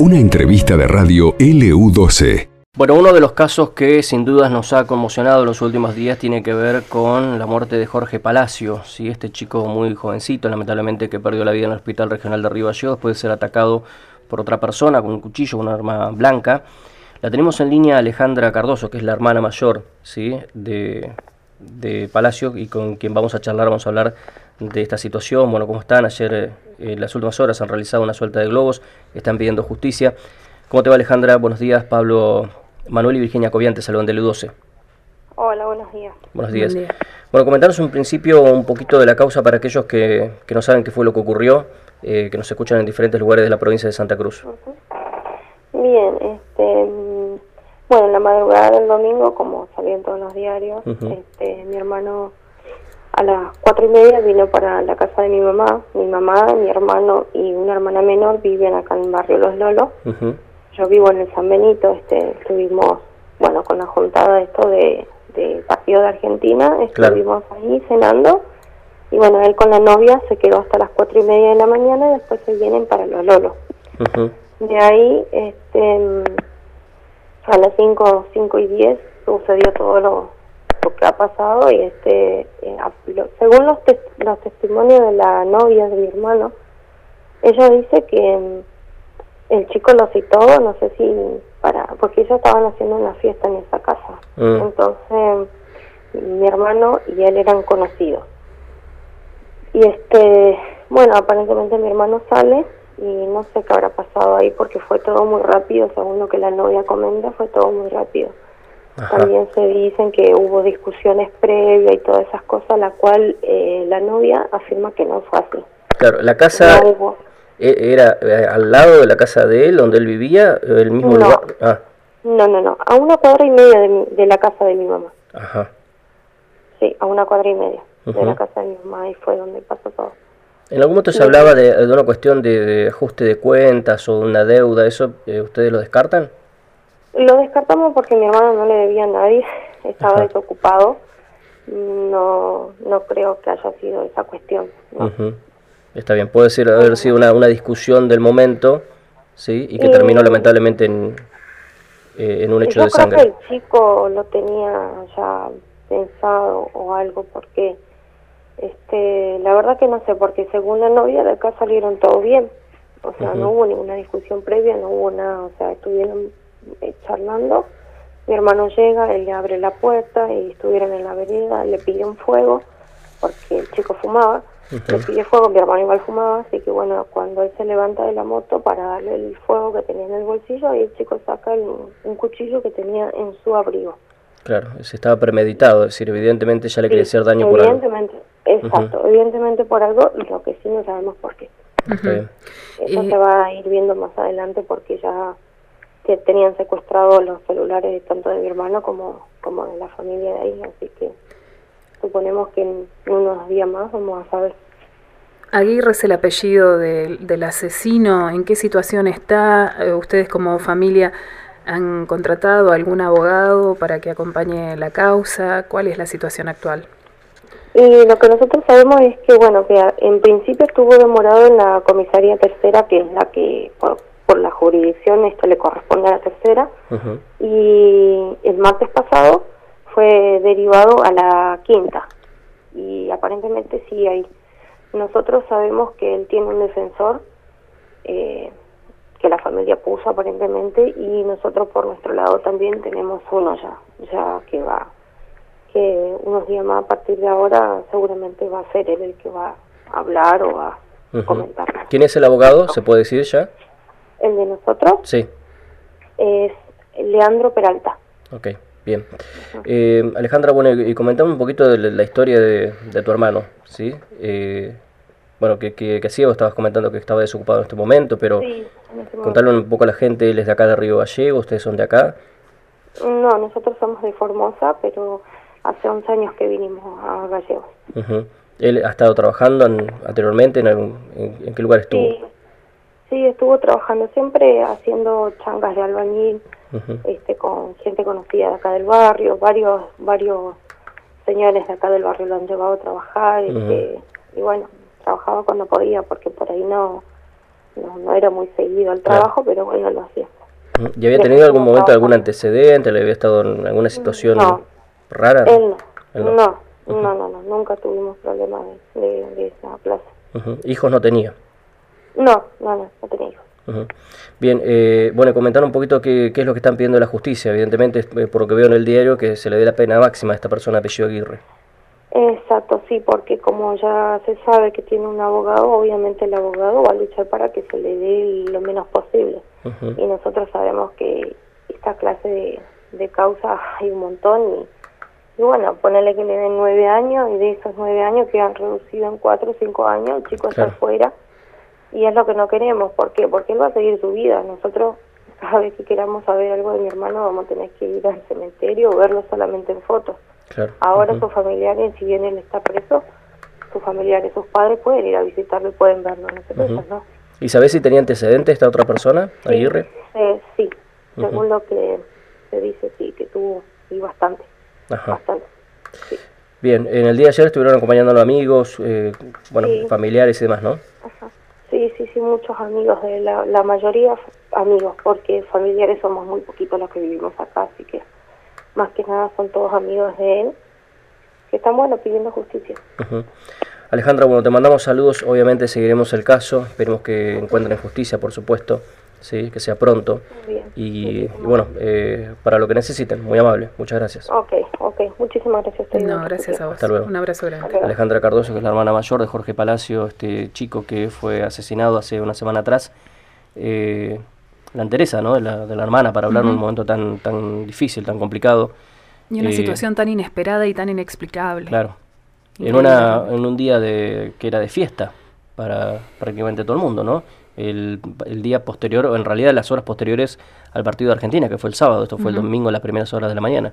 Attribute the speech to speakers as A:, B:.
A: Una entrevista de radio LU12.
B: Bueno, uno de los casos que sin dudas nos ha conmocionado en los últimos días tiene que ver con la muerte de Jorge Palacio, ¿sí? este chico muy jovencito, lamentablemente que perdió la vida en el Hospital Regional de Río después de ser atacado por otra persona con un cuchillo, con una arma blanca. La tenemos en línea Alejandra Cardoso, que es la hermana mayor ¿sí? de, de Palacio y con quien vamos a charlar, vamos a hablar de esta situación, bueno, cómo están. Ayer, eh, en las últimas horas, han realizado una suelta de globos, están pidiendo justicia. ¿Cómo te va, Alejandra? Buenos días, Pablo, Manuel y Virginia Coviante, Salón de Lu12.
C: Hola, buenos días.
B: Buenos días. Bueno, comentaros un principio un poquito de la causa para aquellos que, que no saben qué fue lo que ocurrió, eh, que nos escuchan en diferentes lugares de la provincia de Santa Cruz.
C: Bien, este, bueno, en la madrugada del domingo, como salían todos los diarios, este, mi hermano a las cuatro y media vino para la casa de mi mamá. Mi mamá, mi hermano y una hermana menor viven acá en el barrio Los Lolos. Yo vivo en el San Benito. Este, estuvimos, bueno, con la juntada de esto de, de partido de Argentina. Estuvimos ahí cenando. Y bueno, él con la novia se quedó hasta las cuatro y media de la mañana y después se vienen para Los Lolos. De ahí, este, a las cinco, cinco y diez sucedió todo lo lo que ha pasado y este eh, según los, los testimonios de la novia de mi hermano ella dice que mm, el chico lo citó no sé si para porque ellos estaban haciendo una fiesta en esa casa mm. entonces mi hermano y él eran conocidos y este bueno aparentemente mi hermano sale y no sé qué habrá pasado ahí porque fue todo muy rápido según lo que la novia comenta fue todo muy rápido también se dicen que hubo discusiones previas y todas esas cosas, la cual eh, la novia afirma que no fue así.
B: Claro, la casa e, era eh, al lado de la casa de él, donde él vivía, el mismo
C: no.
B: lugar.
C: Ah. No, no, no, a una cuadra y media de, la casa de mi mamá.
B: Ajá.
C: Sí, a una cuadra y media de la casa de mi mamá, y fue donde pasó todo.
B: En algún momento se hablaba de, una cuestión de, ajuste de cuentas o una deuda, ¿eso eh, ustedes lo descartan?
C: Lo descartamos porque mi hermano no le debía a nadie, estaba desocupado. No, no creo que haya sido esa cuestión.
B: Está bien, puede ser haber sido una, una discusión del momento, ¿sí? Y que terminó lamentablemente en, eh, en un hecho de sangre.
C: Creo que el chico lo tenía ya pensado o algo, porque este, la verdad que no sé, porque según la novia de acá salieron todo bien. O sea, no hubo ninguna discusión previa, no hubo nada, o sea, estuvieron eh, charlando. Mi hermano llega, él le abre la puerta y estuvieron en la vereda, le pide un fuego, porque el chico fumaba, le pide fuego, mi hermano igual fumaba, así que bueno, cuando él se levanta de la moto para darle el fuego que tenía en el bolsillo, y el chico saca un cuchillo que tenía en su abrigo.
B: Claro, se estaba premeditado, es decir, evidentemente ya le quería hacer daño por algo.
C: Exacto, evidentemente por algo, lo que sí no sabemos por qué. Eso se va a ir viendo más adelante porque ya que tenían secuestrados los celulares tanto de mi hermano como, como de la familia de ahí, así que suponemos que en unos días más vamos a saber.
D: Aguirre es el apellido del asesino, ¿en qué situación está? Eh, ¿Ustedes como familia han contratado algún abogado para que acompañe la causa? ¿Cuál es la situación actual?
C: Y lo que nosotros sabemos es que, bueno, que en principio estuvo demorado en la comisaría tercera, que es la que por la jurisdicción esto le corresponde a la tercera. Y el martes pasado fue derivado a la quinta. Y aparentemente sí hay nosotros sabemos que él tiene un defensor eh, que la familia puso aparentemente y nosotros por nuestro lado también tenemos uno ya ya que va que unos días más a partir de ahora seguramente va a ser él el que va a hablar o a comentar.
B: ¿Quién es el abogado? ¿Se puede decir ya?
C: el de nosotros.
B: Sí.
C: Es Leandro Peralta.
B: Ok, bien. Eh, Alejandra, bueno, y, comentame un poquito de la, historia de, tu hermano, ¿sí? Eh, bueno, que, que, que sí, vos estabas comentando que estaba desocupado en este momento, pero sí, este contarle un poco a la gente, él es de acá de Río Gallego, ustedes son de acá.
C: No, nosotros somos de Formosa, pero hace 11 años que vinimos a Gallegos.
B: ¿Él ha estado trabajando anteriormente? ¿En, algún, en, qué lugar estuvo?
C: Sí, Sí, estuvo trabajando siempre haciendo changas de albañil, este, con gente conocida de acá del barrio, varios, varios señores de acá del barrio lo han llevado a trabajar, este, y bueno, trabajaba cuando podía, porque por ahí no, no, no era muy seguido al trabajo, pero bueno, lo hacía.
B: ¿Y había tenido algún momento algún antecedente? ¿Le había estado en alguna situación rara?
C: Él no. no. No, no, no, nunca tuvimos problemas de, de, esa clase.
B: ¿Hijos no tenía?
C: No, no, no, no tenía hijos.
B: Bien, eh, bueno, comentar un poquito qué, qué, es lo que están pidiendo la justicia. Evidentemente, eh, por lo que veo en el diario, que se le dé la pena máxima a esta persona apellido Aguirre.
C: Exacto, sí, porque como ya se sabe que tiene un abogado, obviamente el abogado va a luchar para que se le dé lo menos posible. Y nosotros sabemos que esta clase de, de causas hay un montón y, bueno, ponerle que le den nueve años y de esos nueve años quedan reducidos en cuatro o cinco años, el chico está afuera y es lo que no queremos. ¿Por qué? Porque él va a seguir su vida. Nosotros cada vez que queramos saber algo de mi hermano vamos a tener que ir al cementerio o verlo solamente en fotos. Ahora sus familiares, si bien él está preso, sus familiares, sus padres pueden ir a visitarlo y pueden verlo, no ¿no?
B: ¿Y sabes si tenía antecedentes esta otra persona, Aguirre?
C: Eh, sí, según lo que se dice, sí, que tuvo, y bastante, bastante,
B: Bien, en el día de ayer estuvieron acompañando a los amigos, eh, bueno, familiares y demás, ¿no?
C: Sí, sí, sí, muchos amigos, de la, la mayoría amigos, porque familiares somos muy poquitos los que vivimos acá, así que más que nada son todos amigos de él, que están, bueno, pidiendo justicia.
B: Alejandra, bueno, te mandamos saludos, obviamente seguiremos el caso, esperemos que encuentren justicia, por supuesto, sí, que sea pronto. Y, bueno, eh, para lo que necesiten, muy amable, muchas gracias.
C: Ok, ok, muchísimas gracias.
D: No, gracias a vos.
B: Hasta luego.
D: Un abrazo grande.
B: Alejandra Cardoso, que es la hermana mayor de Jorge Palacio, este chico que fue asesinado hace una semana atrás. Eh, la entereza ¿no? de, la, de la hermana para hablar en un momento tan, tan difícil, tan complicado.
D: Y una eh, situación tan inesperada y tan inexplicable.
B: Claro. En, una, en un día de, que era de fiesta para prácticamente todo el mundo, ¿no? El, el, día posterior, o en realidad las horas posteriores al partido de Argentina, que fue el sábado, esto fue el domingo, las primeras horas de la mañana.